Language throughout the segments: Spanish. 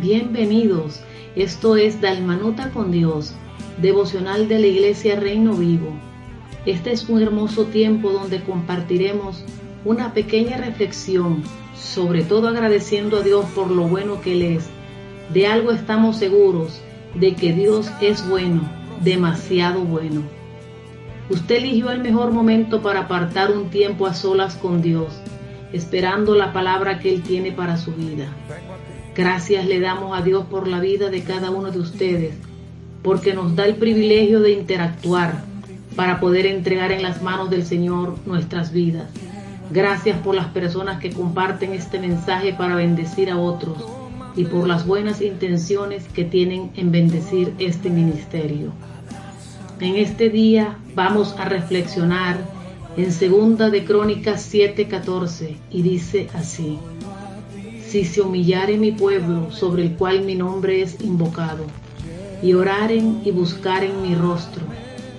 bienvenidos. Esto es Dalmanuta con Dios, devocional de la Iglesia Reino Vivo. Este es un hermoso tiempo donde compartiremos una pequeña reflexión, sobre todo agradeciendo a Dios por lo bueno que Él es. De algo estamos seguros, de que Dios es bueno, demasiado bueno. Usted eligió el mejor momento para apartar un tiempo a solas con Dios, esperando la palabra que Él tiene para su vida. Gracias le damos a Dios por la vida de cada uno de ustedes, porque nos da el privilegio de interactuar para poder entregar en las manos del Señor nuestras vidas. Gracias por las personas que comparten este mensaje para bendecir a otros y por las buenas intenciones que tienen en bendecir este ministerio. En este día vamos a reflexionar en segunda de Crónicas 7:14 y dice así: Si se humillare mi pueblo sobre el cual mi nombre es invocado, y oraren y buscaren mi rostro,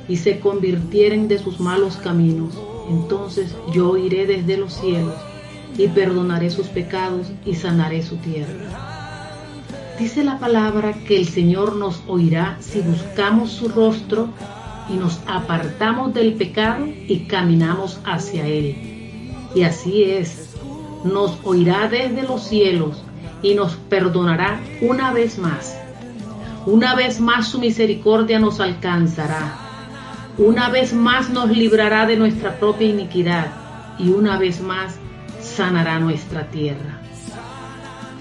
y se convirtieren de sus malos caminos, entonces yo iré desde los cielos y perdonaré sus pecados y sanaré su tierra. Dice la palabra que el Señor nos oirá si buscamos su rostro y nos apartamos del pecado y caminamos hacia Él. Y así es, nos oirá desde los cielos y nos perdonará una vez más. Una vez más su misericordia nos alcanzará. Una vez más nos librará de nuestra propia iniquidad y una vez más sanará nuestra tierra.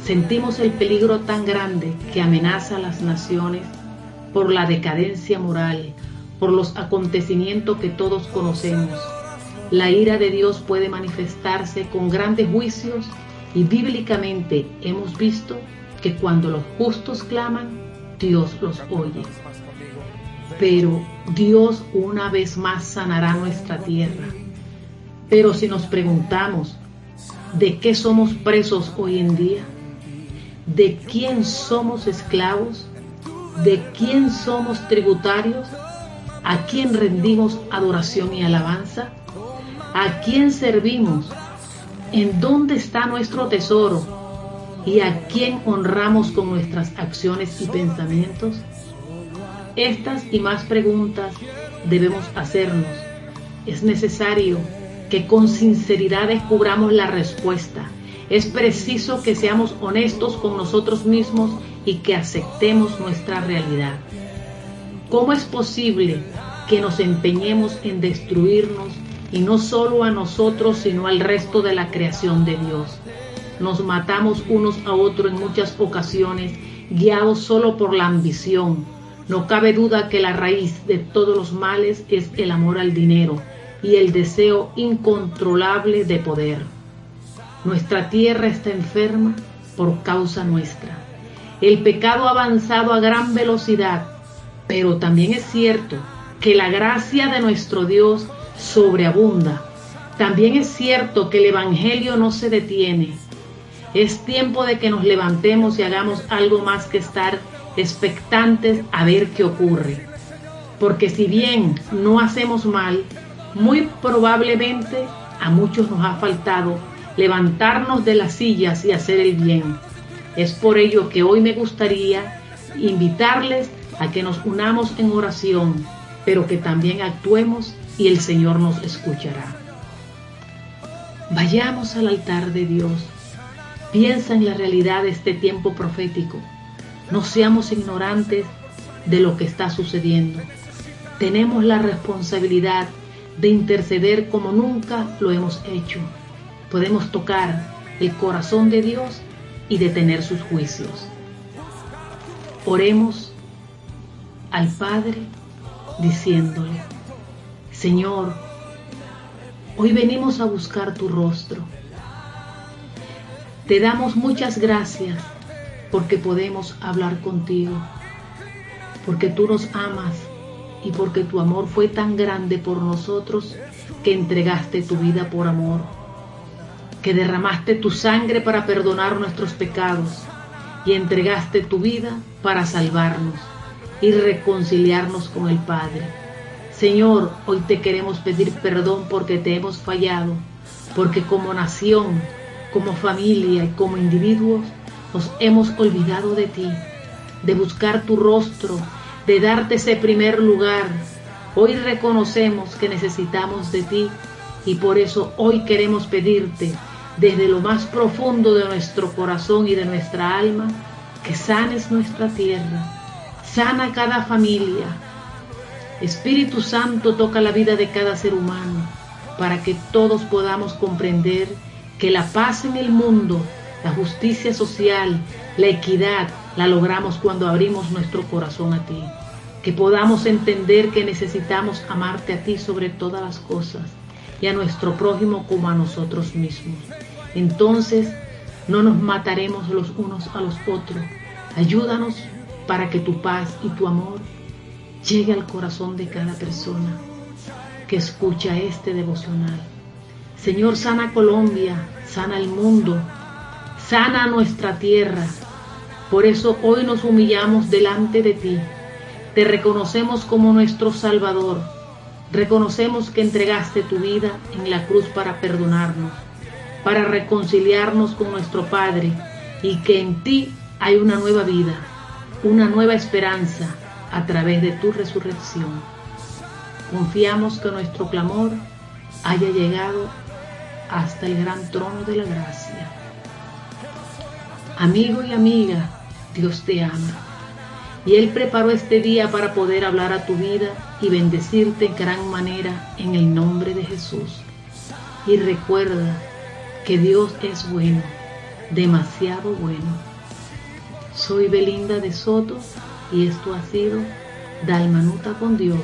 Sentimos el peligro tan grande que amenaza a las naciones por la decadencia moral, por los acontecimientos que todos conocemos. La ira de Dios puede manifestarse con grandes juicios y bíblicamente hemos visto que cuando los justos claman, Dios los oye. Pero Dios una vez más sanará nuestra tierra. Pero si nos preguntamos, ¿de qué somos presos hoy en día? ¿De quién somos esclavos? ¿De quién somos tributarios? ¿A quién rendimos adoración y alabanza? ¿A quién servimos? ¿En dónde está nuestro tesoro? ¿Y a quién honramos con nuestras acciones y pensamientos? Estas y más preguntas debemos hacernos. Es necesario que con sinceridad descubramos la respuesta. Es preciso que seamos honestos con nosotros mismos y que aceptemos nuestra realidad. ¿Cómo es posible que nos empeñemos en destruirnos y no solo a nosotros, sino al resto de la creación de Dios? Nos matamos unos a otros en muchas ocasiones, guiados solo por la ambición. No cabe duda que la raíz de todos los males es el amor al dinero y el deseo incontrolable de poder. Nuestra tierra está enferma por causa nuestra. El pecado ha avanzado a gran velocidad pero también es cierto que la gracia de nuestro Dios sobreabunda. También es cierto que el Evangelio no se detiene. Es tiempo de que nos levantemos y hagamos algo más que estar expectantes a ver qué ocurre. Porque si bien no hacemos mal, muy probablemente a muchos nos ha faltado levantarnos de las sillas y hacer el bien. Es por ello que hoy me gustaría invitarles a que nos unamos en oración, pero que también actuemos y el Señor nos escuchará. Vayamos al altar de Dios. Piensa en la realidad de este tiempo profético. No seamos ignorantes de lo que está sucediendo. Tenemos la responsabilidad de interceder como nunca lo hemos hecho. Podemos tocar el corazón de Dios y detener sus juicios. Oremos al Padre diciéndole, Señor, hoy venimos a buscar tu rostro. Te damos muchas gracias porque podemos hablar contigo, porque tú nos amas y porque tu amor fue tan grande por nosotros que entregaste tu vida por amor, que derramaste tu sangre para perdonar nuestros pecados y entregaste tu vida para salvarnos y reconciliarnos con el Padre. Señor, hoy te queremos pedir perdón porque te hemos fallado, porque como nación, como familia y como individuos nos hemos olvidado de ti, de buscar tu rostro, de darte ese primer lugar. Hoy reconocemos que necesitamos de ti y por eso hoy queremos pedirte desde lo más profundo de nuestro corazón y de nuestra alma que sanes nuestra tierra, sana cada familia. Espíritu Santo toca la vida de cada ser humano para que todos podamos comprender que la paz en el mundo, la justicia social, la equidad, la logramos cuando abrimos nuestro corazón a ti. Que podamos entender que necesitamos amarte a ti sobre todas las cosas y a nuestro prójimo como a nosotros mismos. Entonces no nos mataremos los unos a los otros. Ayúdanos para que tu paz y tu amor llegue al corazón de cada persona que escucha este devocional. Señor, sana Colombia, sana el mundo, sana nuestra tierra. Por eso hoy nos humillamos delante de ti. Te reconocemos como nuestro Salvador. Reconocemos que entregaste tu vida en la cruz para perdonarnos, para reconciliarnos con nuestro Padre y que en ti hay una nueva vida, una nueva esperanza a través de tu resurrección. Confiamos que nuestro clamor haya llegado hasta el gran trono de la gracia. Amigo y amiga, Dios te ama. Y Él preparó este día para poder hablar a tu vida y bendecirte en gran manera en el nombre de Jesús. Y recuerda que Dios es bueno, demasiado bueno. Soy Belinda de Soto y esto ha sido Dalmanuta con Dios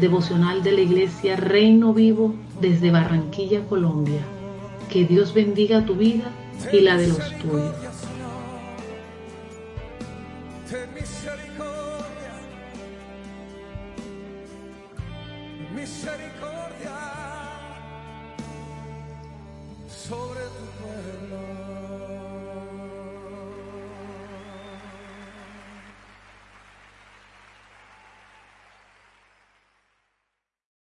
devocional de la Iglesia Reino Vivo desde Barranquilla, Colombia. Que Dios bendiga tu vida y la de los tuyos. tu pueblo.